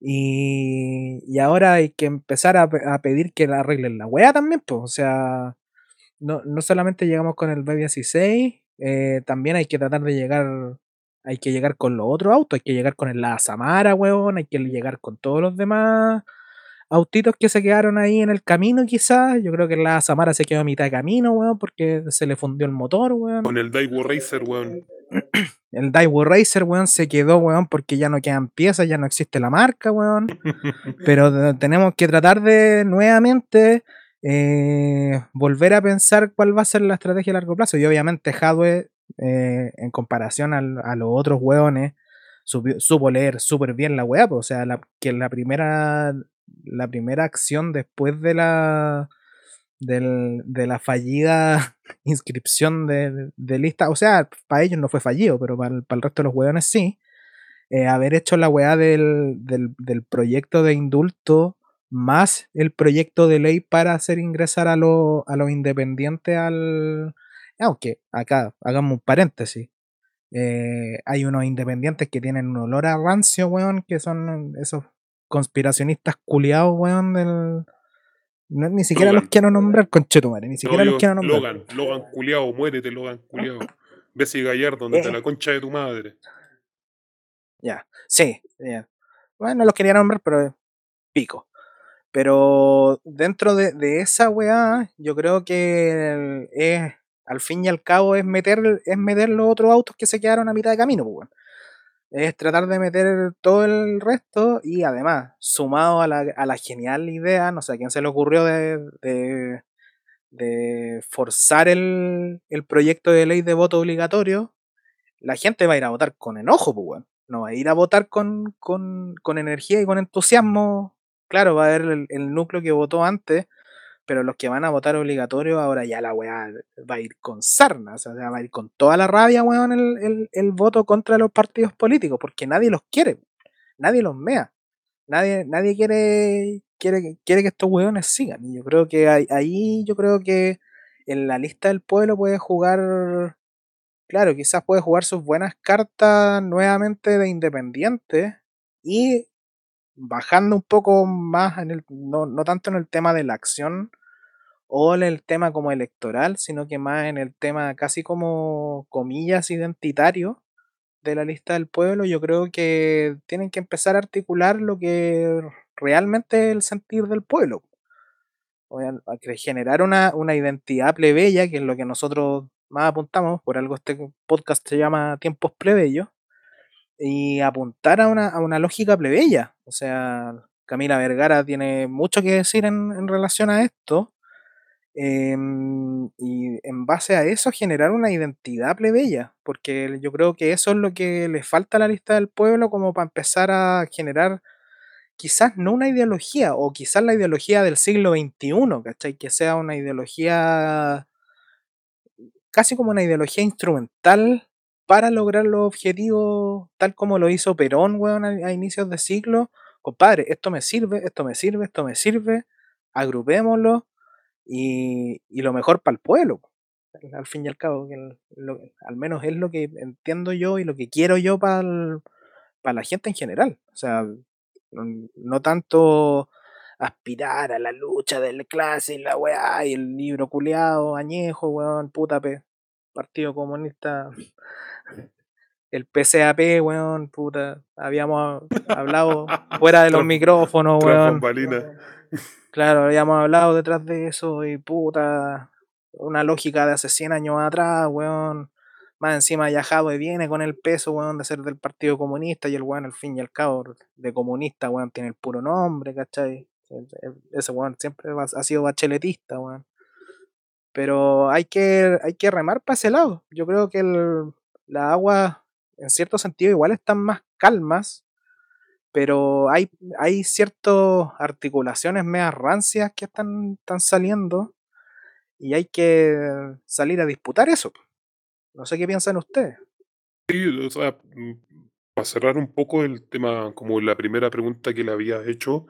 y, y ahora hay que empezar a, a pedir que la arreglen la weá también, pues, o sea, no, no solamente llegamos con el B16, eh, también hay que tratar de llegar, hay que llegar con los otros autos, hay que llegar con el La Samara, weón, hay que llegar con todos los demás autitos que se quedaron ahí en el camino quizás, yo creo que la Samara se quedó a mitad de camino, weón, porque se le fundió el motor, weón. Con el Daiwo Racer, weón. El Daiwo Racer, weón, se quedó, weón, porque ya no quedan piezas, ya no existe la marca, weón. Pero de- tenemos que tratar de nuevamente eh, volver a pensar cuál va a ser la estrategia a largo plazo. Y obviamente Hadwe, eh, en comparación al- a los otros weones, supo leer súper bien la weá, pues, o sea, la, que la primera, la primera acción después de la del- de la fallida inscripción de, de lista, o sea, para ellos no fue fallido, pero para el, resto de los weones sí, eh, haber hecho la weá del, del, del proyecto de indulto más el proyecto de ley para hacer ingresar a, lo- a los independientes al... Aunque acá hagamos un paréntesis. eh, hay unos independientes que tienen un olor a rancio, weón, que son esos conspiracionistas culiados, weón, del... no, ni siquiera los quiero nombrar, conchetumare, ni siquiera los quiero nombrar. Logan, Logan culiao, muérete, Logan culiao. Bessie Gallardo, desde Eh. la concha de tu madre. Ya, sí, ya. Bueno, no los quería nombrar, pero pico. Pero dentro de, de esa weá, yo creo que es, al fin y al cabo, es meter, es meter los otros autos que se quedaron a mitad de camino, pues. Es tratar de meter todo el resto y además, sumado a la, a la genial idea, no sé a quién se le ocurrió de, de, forzar el, el proyecto de ley de voto obligatorio, la gente va a ir a votar con enojo, pues, weón. No va a ir a votar con, con, con energía y con entusiasmo. Claro, va a haber el, el núcleo que votó antes, pero los que van a votar obligatorio, ahora ya la weá va a ir con sarna, o sea, va a ir con toda la rabia, weón, el, el, el voto contra los partidos políticos, porque nadie los quiere, nadie los mea. Nadie, nadie quiere, quiere, quiere que estos weones sigan. Y yo creo que ahí, yo creo que en la lista del pueblo puede jugar, claro, quizás puede jugar sus buenas cartas nuevamente de independiente y bajando un poco más, en el, no, no tanto en el tema de la acción o en el tema como electoral, sino que más en el tema casi como comillas identitario de la lista del pueblo, yo creo que tienen que empezar a articular lo que realmente es el sentir del pueblo. O generar una, una identidad plebeya, que es lo que nosotros más apuntamos, por algo este podcast se llama Tiempos Plebeyos, y apuntar a una, a una lógica plebeya. O sea, Camila Vergara tiene mucho que decir en, en relación a esto, Em, y en base a eso generar una identidad plebeya, porque yo creo que eso es lo que le falta a la lista del pueblo como para empezar a generar quizás no una ideología, o quizás la ideología del siglo XXI, ¿cachai? Que sea una ideología, casi como una ideología instrumental para lograr los objetivos, tal como lo hizo Perón, weón, a, a inicios de siglo. Compadre, esto me sirve, esto me sirve, esto me sirve, agrupémoslo y, lo mejor para el pueblo, al fin y al cabo, que al menos es lo que entiendo yo y lo que quiero yo para la gente en general. O sea, no, tanto aspirar a la lucha del clase y la weá y el libro culeado, añejo, weón, puta pe, Partido Comunista, el PCAP, weón, puta, habíamos hablado fuera de los micrófonos, weón. Claro, habíamos hablado detrás de eso y puta, una lógica de hace 100 años atrás, weón. Más encima ya Jadwe viene con el peso, weón, de ser del Partido Comunista y el weón, al fin y al cabo, de comunista, weón, tiene el puro nombre, ¿cachai? Ese weón siempre ha sido bacheletista, weón. Pero hay que, hay que remar para ese lado. Yo creo que el, la agua, en cierto sentido, igual están más calmas pero hay, hay ciertas articulaciones medias rancias que están, están saliendo y hay que salir a disputar eso. No sé qué piensan ustedes. Sí, o sea, mm, para cerrar un poco el tema, como la primera pregunta que le habías hecho,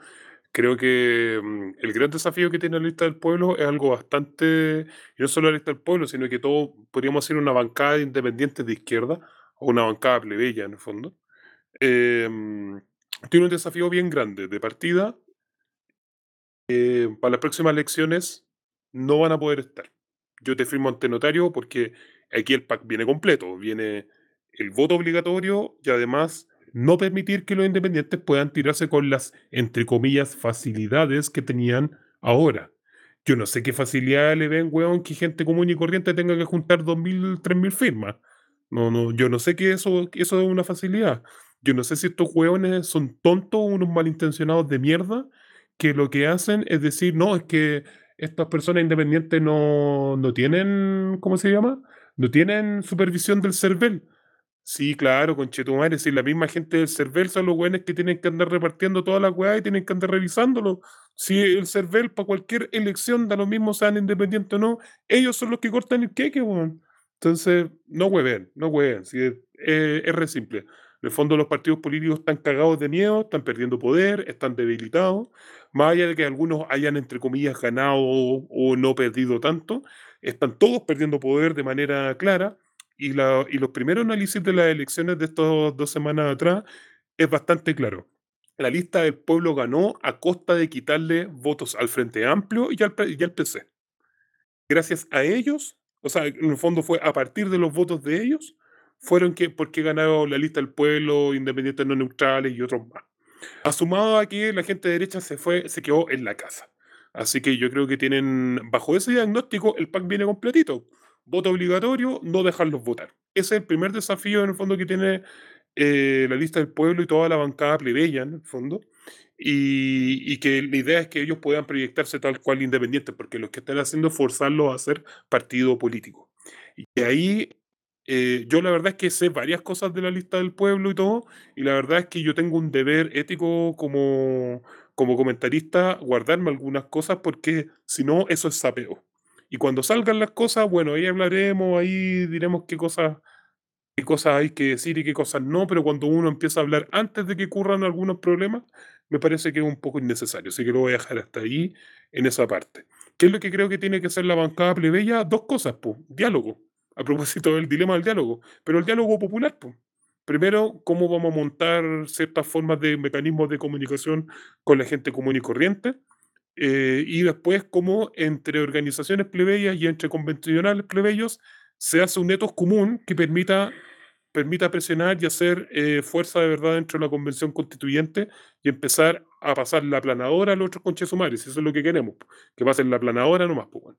creo que mm, el gran desafío que tiene la lista del pueblo es algo bastante, no solo la lista del pueblo, sino que todo podríamos hacer una bancada de independientes de izquierda, o una bancada plebeya en el fondo. Eh, tiene un desafío bien grande de partida. Eh, para las próximas elecciones no van a poder estar. Yo te firmo ante notario porque aquí el PAC viene completo. Viene el voto obligatorio y además no permitir que los independientes puedan tirarse con las, entre comillas, facilidades que tenían ahora. Yo no sé qué facilidad le ven, weón, que gente común y corriente tenga que juntar 2.000, 3.000 firmas. No, no, yo no sé que eso, eso es una facilidad. Yo no sé si estos hueones son tontos o unos malintencionados de mierda que lo que hacen es decir, no, es que estas personas independientes no, no tienen, ¿cómo se llama? No tienen supervisión del CERVEL. Sí, claro, con Chetumare, si la misma gente del CERVEL son los hueones que tienen que andar repartiendo todas las weas y tienen que andar revisándolo. Si el CERVEL para cualquier elección da lo mismo, sean independientes o no, ellos son los que cortan el queque, weón. Entonces, no hueven, no hueven, si es, es re simple. En el fondo los partidos políticos están cagados de miedo, están perdiendo poder, están debilitados, más allá de que algunos hayan, entre comillas, ganado o, no perdido tanto, están todos perdiendo poder de manera clara. Y, la, y los primeros análisis de las elecciones de estas dos semanas atrás es bastante claro. La lista del pueblo ganó a costa de quitarle votos al Frente Amplio y al, y al PC. Gracias a ellos, o sea, en el fondo fue a partir de los votos de ellos, fueron que, porque ganaron la lista del pueblo, independientes no neutrales y otros más. Asumado a que la gente de derecha se fue, se quedó en la casa. Así que yo creo que tienen, bajo ese diagnóstico, el PAC viene completito. Voto obligatorio, no dejarlos votar. Ese es el primer desafío en el fondo que tiene eh, la lista del pueblo y toda la bancada plebeya en el fondo. Y, y, que la idea es que ellos puedan proyectarse tal cual independientes, porque lo que están haciendo es forzarlos a ser partido político. Y ahí eh, yo la verdad es que sé varias cosas de la lista del pueblo y todo, y la verdad es que yo tengo un deber ético como, como comentarista, guardarme algunas cosas porque si no, eso es sapeo. Y cuando salgan las cosas, bueno, ahí hablaremos, ahí diremos qué cosas, qué cosas hay que decir y qué cosas no, pero cuando uno empieza a hablar antes de que ocurran algunos problemas, me parece que es un poco innecesario. Así que lo voy a dejar hasta ahí en esa parte. ¿Qué es lo que creo que tiene que ser la bancada plebeya? Dos cosas, pues. Diálogo. A propósito del dilema del diálogo. Pero el diálogo popular, pues. Primero, cómo vamos a montar ciertas formas de mecanismos de comunicación con la gente común y corriente. Eh, y después, cómo entre organizaciones plebeyas y entre convencionales plebeyos se hace un etos común que permita permita presionar y hacer eh, fuerza de verdad dentro de la convención constituyente y empezar a pasar la planadora a los otros conchesumares. Eso es lo que queremos, que pasen la planadora nomás. Pues,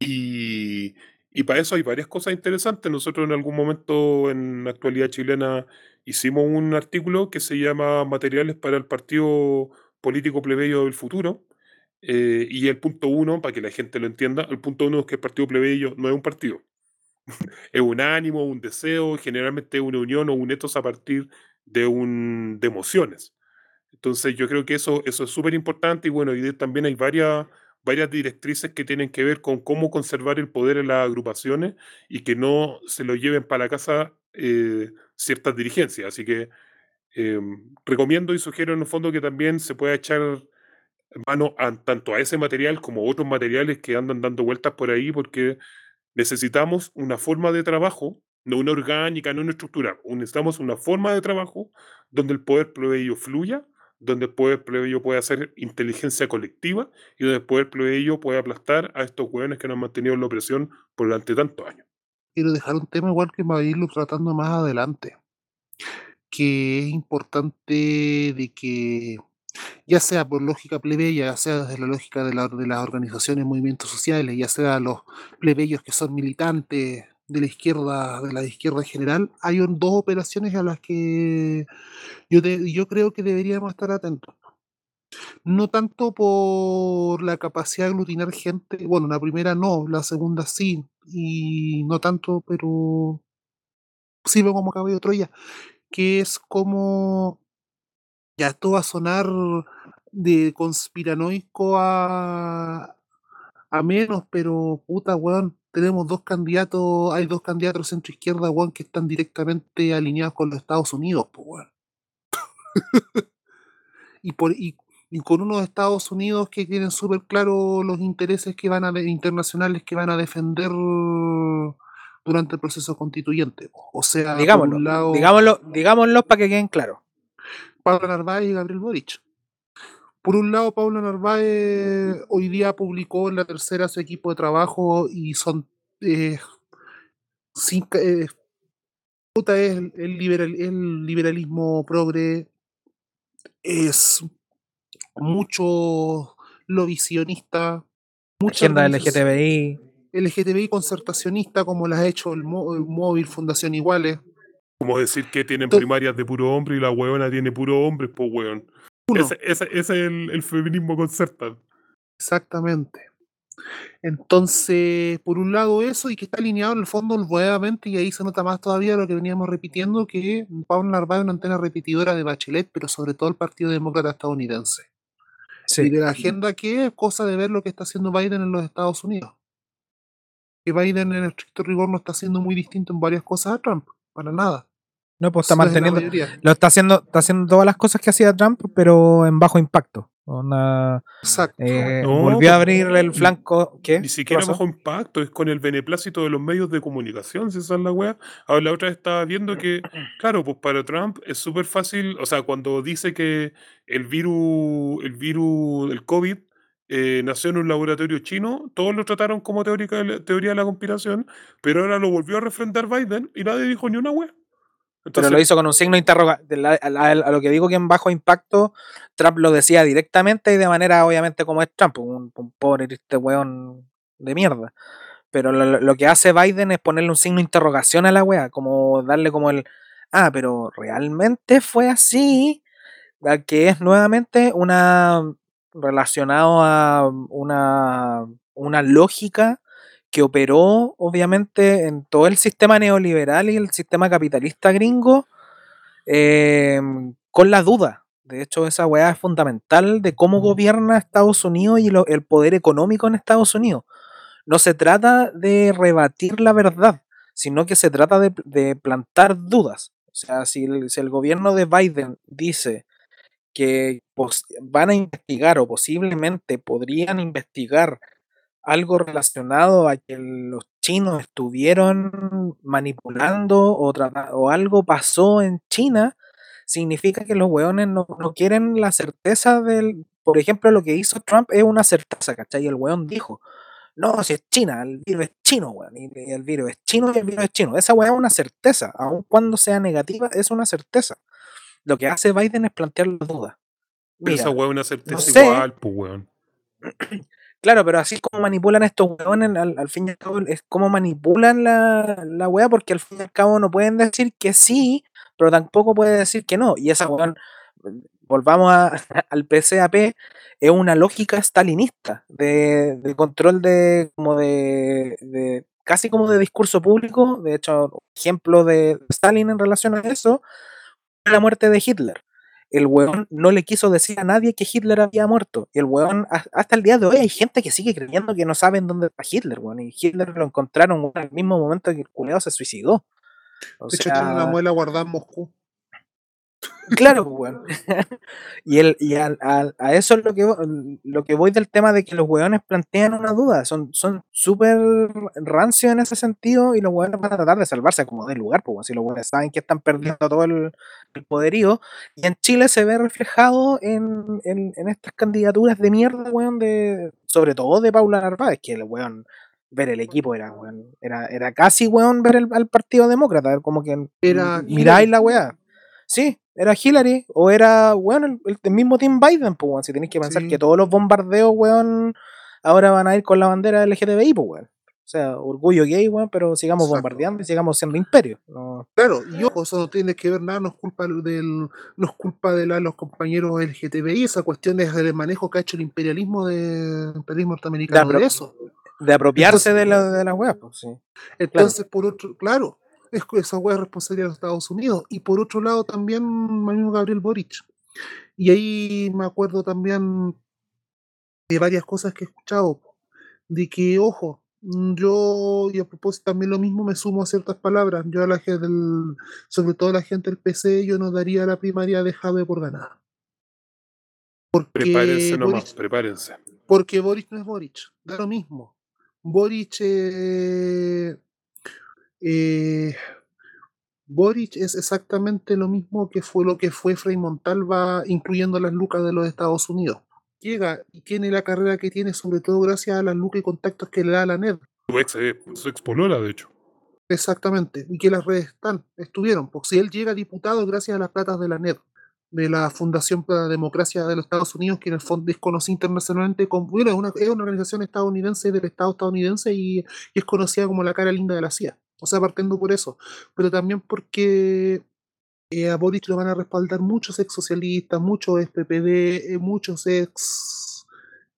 y, y para eso hay varias cosas interesantes. Nosotros en algún momento en la actualidad chilena hicimos un artículo que se llama Materiales para el Partido Político Plebeyo del Futuro. Eh, y el punto uno, para que la gente lo entienda, el punto uno es que el Partido Plebeyo no es un partido es un ánimo, un deseo, generalmente una unión o un etos a partir de, un, de emociones. Entonces yo creo que eso, eso es súper importante y bueno, y también hay varias, varias directrices que tienen que ver con cómo conservar el poder en las agrupaciones y que no se lo lleven para casa eh, ciertas dirigencias. Así que em, recomiendo y sugiero en el fondo que también se pueda echar mano tanto a ese material como a otros materiales que andan dando vueltas por ahí porque Necesitamos una forma de trabajo, no una orgánica, no una estructura. Necesitamos una forma de trabajo donde el poder plebeyo fluya, donde el poder plebeyo pueda hacer inteligencia colectiva y donde el poder plebeyo pueda aplastar a estos hueones que nos han mantenido en la opresión durante tantos años. Quiero dejar un tema igual que va a irlo tratando más adelante, que es importante de que ya sea por lógica plebeya, ya sea desde la lógica de, de las organizaciones, movimientos sociales, ya sea los plebeyos que son militantes de la izquierda, de la izquierda en general, hay dos operaciones a las que yo, yo creo que deberíamos estar atentos. No tanto por la capacidad de aglutinar gente, bueno, la primera no, la segunda sí, y no tanto, pero sí veo como caballo de Troya, que es como ya esto va a sonar de conspiranoico a, a menos, pero puta, weón, tenemos dos candidatos, hay dos candidatos centro izquierda, weón, que están directamente alineados con los Estados Unidos, pues, weón. y, por, y, con unos Estados Unidos que tienen súper claro los intereses que van a internacionales que van a defender durante el proceso constituyente. O sea, digámoslo, digámoslo, digámoslo para que queden claros. Pablo Narváez y Gabriel Boric. Por un lado, Pablo Narváez hoy día publicó en la tercera su equipo de trabajo y son eh, eh, puta es el, liberal, el liberalismo progre es mucho lo visionista, mucha agenda LGTBI. LGTBI concertacionista como las ha hecho el, Móvil Fundación Iguales. Como decir que tienen primarias de puro hombre y la huevona tiene puro hombre, pues hueón. Ese, es el, feminismo concertado. Exactamente. Entonces, por un lado eso, y que está alineado en el fondo nuevamente, y ahí se nota más todavía lo que veníamos repitiendo, que Pablo Narváez es una antena repetidora de Bachelet, pero sobre todo el Partido Demócrata estadounidense. Y de la agenda que es cosa de ver lo que está haciendo Biden en los Estados Unidos. Que Biden en estricto rigor no está haciendo muy distinto en varias cosas a Trump, para nada. No, pues está manteniendo. Lo está haciendo, está haciendo todas las cosas que hacía Trump, pero en bajo impacto. Exacto. Eh, volvió a abrirle el flanco. ¿Qué? Ni siquiera bajo impacto, es con el beneplácito de los medios de comunicación, si esa es la weá. Ahora la otra vez estaba viendo que, claro, pues para Trump es súper fácil, o sea, cuando dice que el virus, el virus, el COVID, eh, nació en un laboratorio chino, todos lo trataron como teórica, teoría de la conspiración, pero ahora lo volvió a refrendar Biden y nadie dijo ni una wea pero lo hizo con un signo interrogante. A, lo que digo que en bajo impacto, Trump lo decía directamente y de manera, obviamente, como es Trump, un, pobre este weón de mierda. Pero lo, que hace Biden es ponerle un signo de interrogación a la wea, como darle como el. Ah, pero realmente fue así. Que es nuevamente una. relacionado a una, una lógica que operó obviamente en todo el sistema neoliberal y el sistema capitalista gringo em, con la duda De hecho, esa weá es fundamental de cómo gobierna Estados Unidos y lo- el poder económico en Estados Unidos. No se trata de rebatir la verdad, sino que se trata de, de plantar dudas. O sea, si el, si el gobierno de Biden dice que van a investigar o posiblemente podrían investigar algo relacionado a que los chinos estuvieron manipulando o, o algo pasó en China, significa que los hueones no, no quieren la certeza del... Por ejemplo, lo que hizo Trump es una certeza, ¿cachai? El hueón dijo, no, si es China, el virus es chino, weón, y el virus es chino y el virus es chino. Esa weá es una certeza, aun cuando sea negativa, es una certeza. Lo que hace Biden es plantear la duda. Pero esa weá es una certeza igual, pues weón. Claro, pero así es como manipulan estos weones, al, fin y al cabo, es como manipulan la, la weá, porque al fin y al cabo no pueden decir que sí, pero tampoco pueden decir que no. Y esa weón, volvamos a- al PCAP, es una lógica stalinista de, control de, como de, de, casi como de discurso público. De hecho, ejemplo de Stalin en relación a eso, la muerte de Hitler el weón no le quiso decir a nadie que Hitler había muerto. Y el weón, ha- hasta el día de hoy, hay gente que sigue creyendo que no saben dónde está Hitler, weón. Y Hitler lo encontraron weón, al mismo momento que el culeado se suicidó. O De hecho, tiene una sea, muela guardada en Moscú. Claro, pues, weón. y el, y al- al- a eso es lo que, lo que voy del tema de que los weones plantean una duda. Son son súper rancios en ese sentido y los weones van a tratar de salvarse como del lugar, pues, si los weones saben que están perdiendo todo el, el poderío. Y en Chile se ve reflejado en, en, en estas candidaturas de mierda, weón, de, sobre todo de Paula Narváez, que el weón, ver el equipo era, weón, era, era casi, weón, ver el, al Partido Demócrata, como que Era miráis la weá. Sí, era Hillary o era, weón, el, el- el mismo Team Biden, pues, weón. Si tenéis que pensar Sí. que todos los bombardeos, weón, ahora van a ir con la bandera LGTBI, pues, weón. O sea, orgullo gay, weón, pero sigamos Exacto. bombardeando y sigamos siendo imperio. No, Claro, y ojo, eso no tiene que ver nada, no es culpa del, no es culpa de la- los compañeros LGTBI, esa cuestión es del manejo que ha hecho el imperialismo de imperialismo norteamericano de eso. de apropiarse Entonces- de la, de la weá, pues, sí. Entonces, por otro, claro, es esa hueá es responsabilidad de los Estados Unidos. Y por otro lado también mismo Gabriel Boric. Y ahí me acuerdo también de varias cosas que he escuchado. De que, ojo, yo, y a propósito también lo mismo, me sumo a ciertas palabras. Yo a la gente del, sobre todo a la gente del PC, yo no daría la primaria de Jave por ganada. Porque Prepárense nomás, Boric- prepárense. porque Boric no es Boric, da lo mismo. Boric, eh, eh, Boric es exactamente lo mismo que fue lo que fue Frei Montalva, incluyendo las lucas de los Estados Unidos. Llega y tiene la carrera que tiene, sobre todo gracias a las lucas y contactos que le da la NED. Su ex, eh, su ex polola, de hecho. Exactamente, y que las redes están, estuvieron. Porque si él llega diputado gracias a las platas de la NED, de la Fundación para la Democracia de los Estados Unidos, que en el fondo es conocida internacionalmente como, bueno, es una, es una organización estadounidense del Estado estadounidense y, y es conocida como la cara linda de la CIA. O sea, partiendo por eso, pero también porque eh, a Boric lo van a respaldar muchos ex socialistas, muchos ex PPD, eh, muchos ex,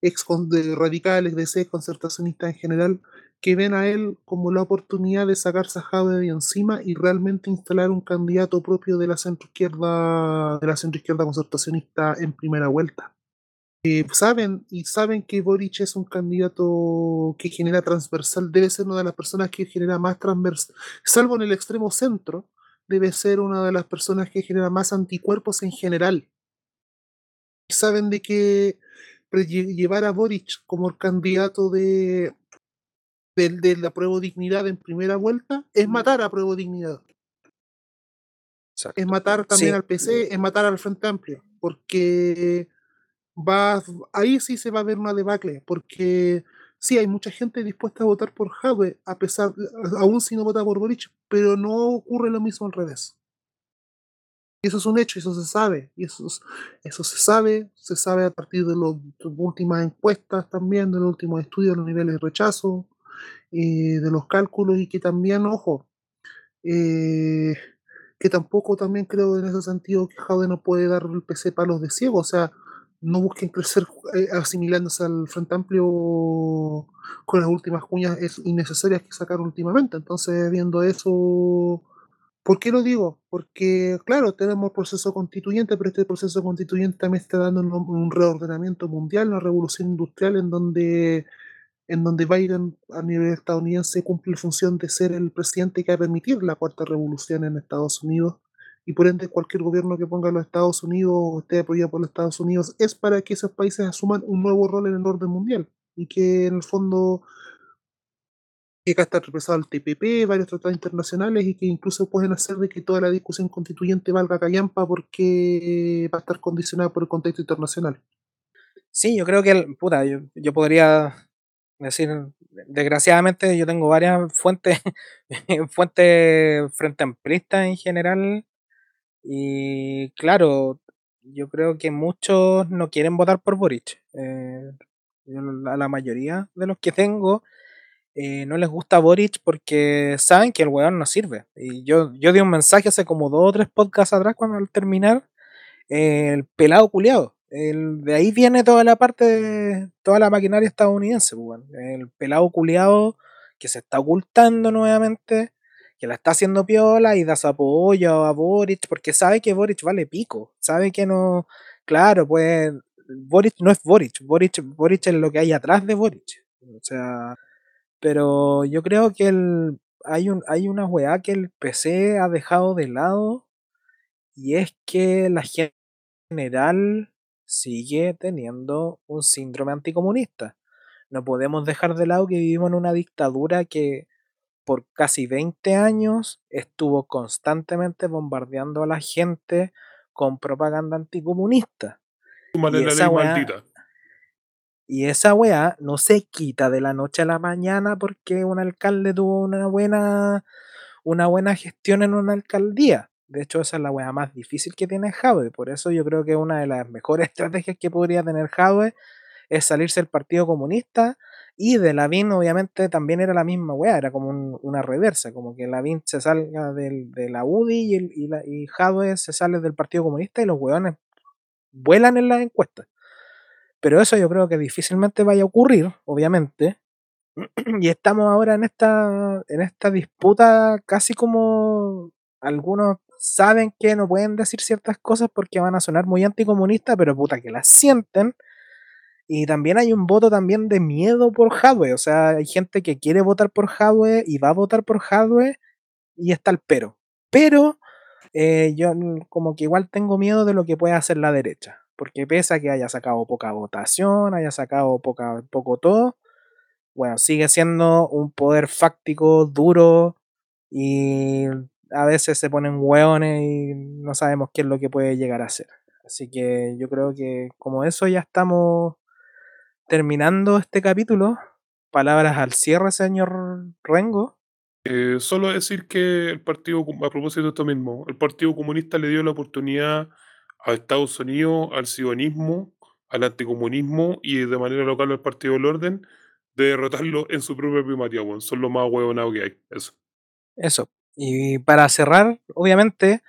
ex de radicales, de ex concertacionistas en general, que ven a él como la oportunidad de sacarse a Jade de encima y realmente instalar un candidato propio de la centroizquierda, de la centroizquierda concertacionista en primera vuelta. Eh, saben y saben que Boric es un candidato que genera transversal, debe ser una de las personas que genera más transversal, salvo en el extremo centro, debe ser una de las personas que genera más anticuerpos en general. Y saben de que llevar a Boric como el candidato de, del de la prueba dignidad en primera vuelta es matar a prueba dignidad es matar también Sí. al PC, es matar al Frente Amplio, porque va, ahí sí se va a ver una debacle, porque sí hay mucha gente dispuesta a votar por Jadwe, a pesar, aún si no vota por Boric, pero no ocurre lo mismo al revés. Eso es un hecho, eso se sabe, y eso, es- eso se sabe, se sabe a partir de las últimas encuestas también, de los últimos estudios, los niveles de rechazo, eh, de los cálculos, y que también, ojo, eh, que tampoco también creo en ese sentido que Jaude no puede dar el PC palos de ciego, o sea, no busquen crecer eh, asimilándose al Frente Amplio con las últimas cuñas es- innecesarias que sacaron últimamente. Entonces, viendo eso, ¿Por qué lo digo? Porque, claro, tenemos proceso constituyente, pero este proceso constituyente también está dando un, un reordenamiento mundial, una revolución industrial en donde, en donde Biden a nivel estadounidense cumple la función de ser el presidente que va a permitir la cuarta revolución en Estados Unidos. Y por ende, cualquier gobierno que ponga a los Estados Unidos o esté apoyado por los Estados Unidos es para que esos países asuman un nuevo rol en el orden mundial. Y que en el fondo que acá está represado el TPP, varios tratados internacionales y que incluso pueden hacer de que toda la discusión constituyente valga callampa porque va a estar condicionada por el contexto internacional. Sí, yo creo que, el, puta, yo, podría decir, desgraciadamente yo tengo varias fuentes, fuentes frente amplistas en general y claro, yo creo que muchos no quieren votar por Boric. Eh, la, la mayoría de los que tengo eh, no les gusta Boric porque saben que el weón no sirve. Y yo, yo di un mensaje hace como dos o tres podcasts atrás cuando al terminar, el pelado culiado. de ahí viene toda la parte de toda la maquinaria estadounidense, pues, el pelado culiado que se está ocultando nuevamente, que la está haciendo piola y da su apoyo a Boric, porque sabe que Boric vale pico, sabe que no, claro, pues Boric no es Boric, Boric, Boric es lo que hay atrás de Boric. O sea, pero yo creo que el, hay, un, hay una weá que el PC ha dejado de lado y es que la gente en general sigue teniendo un síndrome anticomunista. No podemos dejar de lado que vivimos en una dictadura que por casi 20 años estuvo constantemente bombardeando a la gente con propaganda anticomunista. Y esa maldita. Y esa weá no se quita de la noche a la mañana porque un alcalde tuvo una buena, una buena gestión en una alcaldía. De hecho, esa es la weá más difícil que tiene Jadwe. Por eso yo creo que una de las mejores estrategias que podría tener Jadwe es salirse del Partido Comunista. Y de Lavín, obviamente, también era la misma weá, era como una reversa, como que Lavín se salga del, de la UDI y, y, y se sale del Partido Comunista y los weones vuelan en las encuestas. Pero eso yo creo que difícilmente vaya a ocurrir, obviamente. Y estamos ahora en esta, en esta disputa casi como algunos saben que no pueden decir ciertas cosas porque van a sonar muy anticomunistas, pero puta que las sienten. Y también hay un voto también de miedo por Hadwe. O sea, hay gente que quiere votar por Hadwe y va a votar por Hadwe y está el pero. Pero eh, yo como que igual tengo miedo de lo que puede hacer la derecha porque pese a que haya sacado poca votación, haya sacado poca, poco todo, bueno, sigue siendo un poder fáctico duro y a veces se ponen hueones y no sabemos qué es lo que puede llegar a ser. Así que yo creo que como eso ya estamos terminando este capítulo. Palabras al cierre, señor Rengo. Eh, solo decir que el Partido, a propósito de esto mismo, el Partido Comunista le dio la oportunidad a Estados Unidos, al sionismo, al anticomunismo y de manera local al Partido del Orden, de derrotarlo en su propia primaria, Son los más huevonados que hay. Eso. Eso. Y para cerrar, obviamente,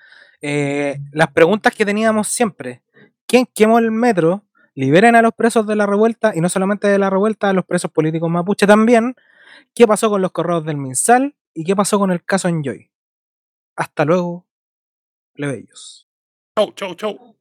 eh, las preguntas que teníamos siempre. ¿Quién quemó el metro? Liberen a los presos de la revuelta, y no solamente de la revuelta, a los presos políticos mapuche también. ¿Qué pasó con los correos del Minsal? ¿Y qué pasó con el caso Enjoy? Hasta luego, plebeyos. Chau, chau, chau.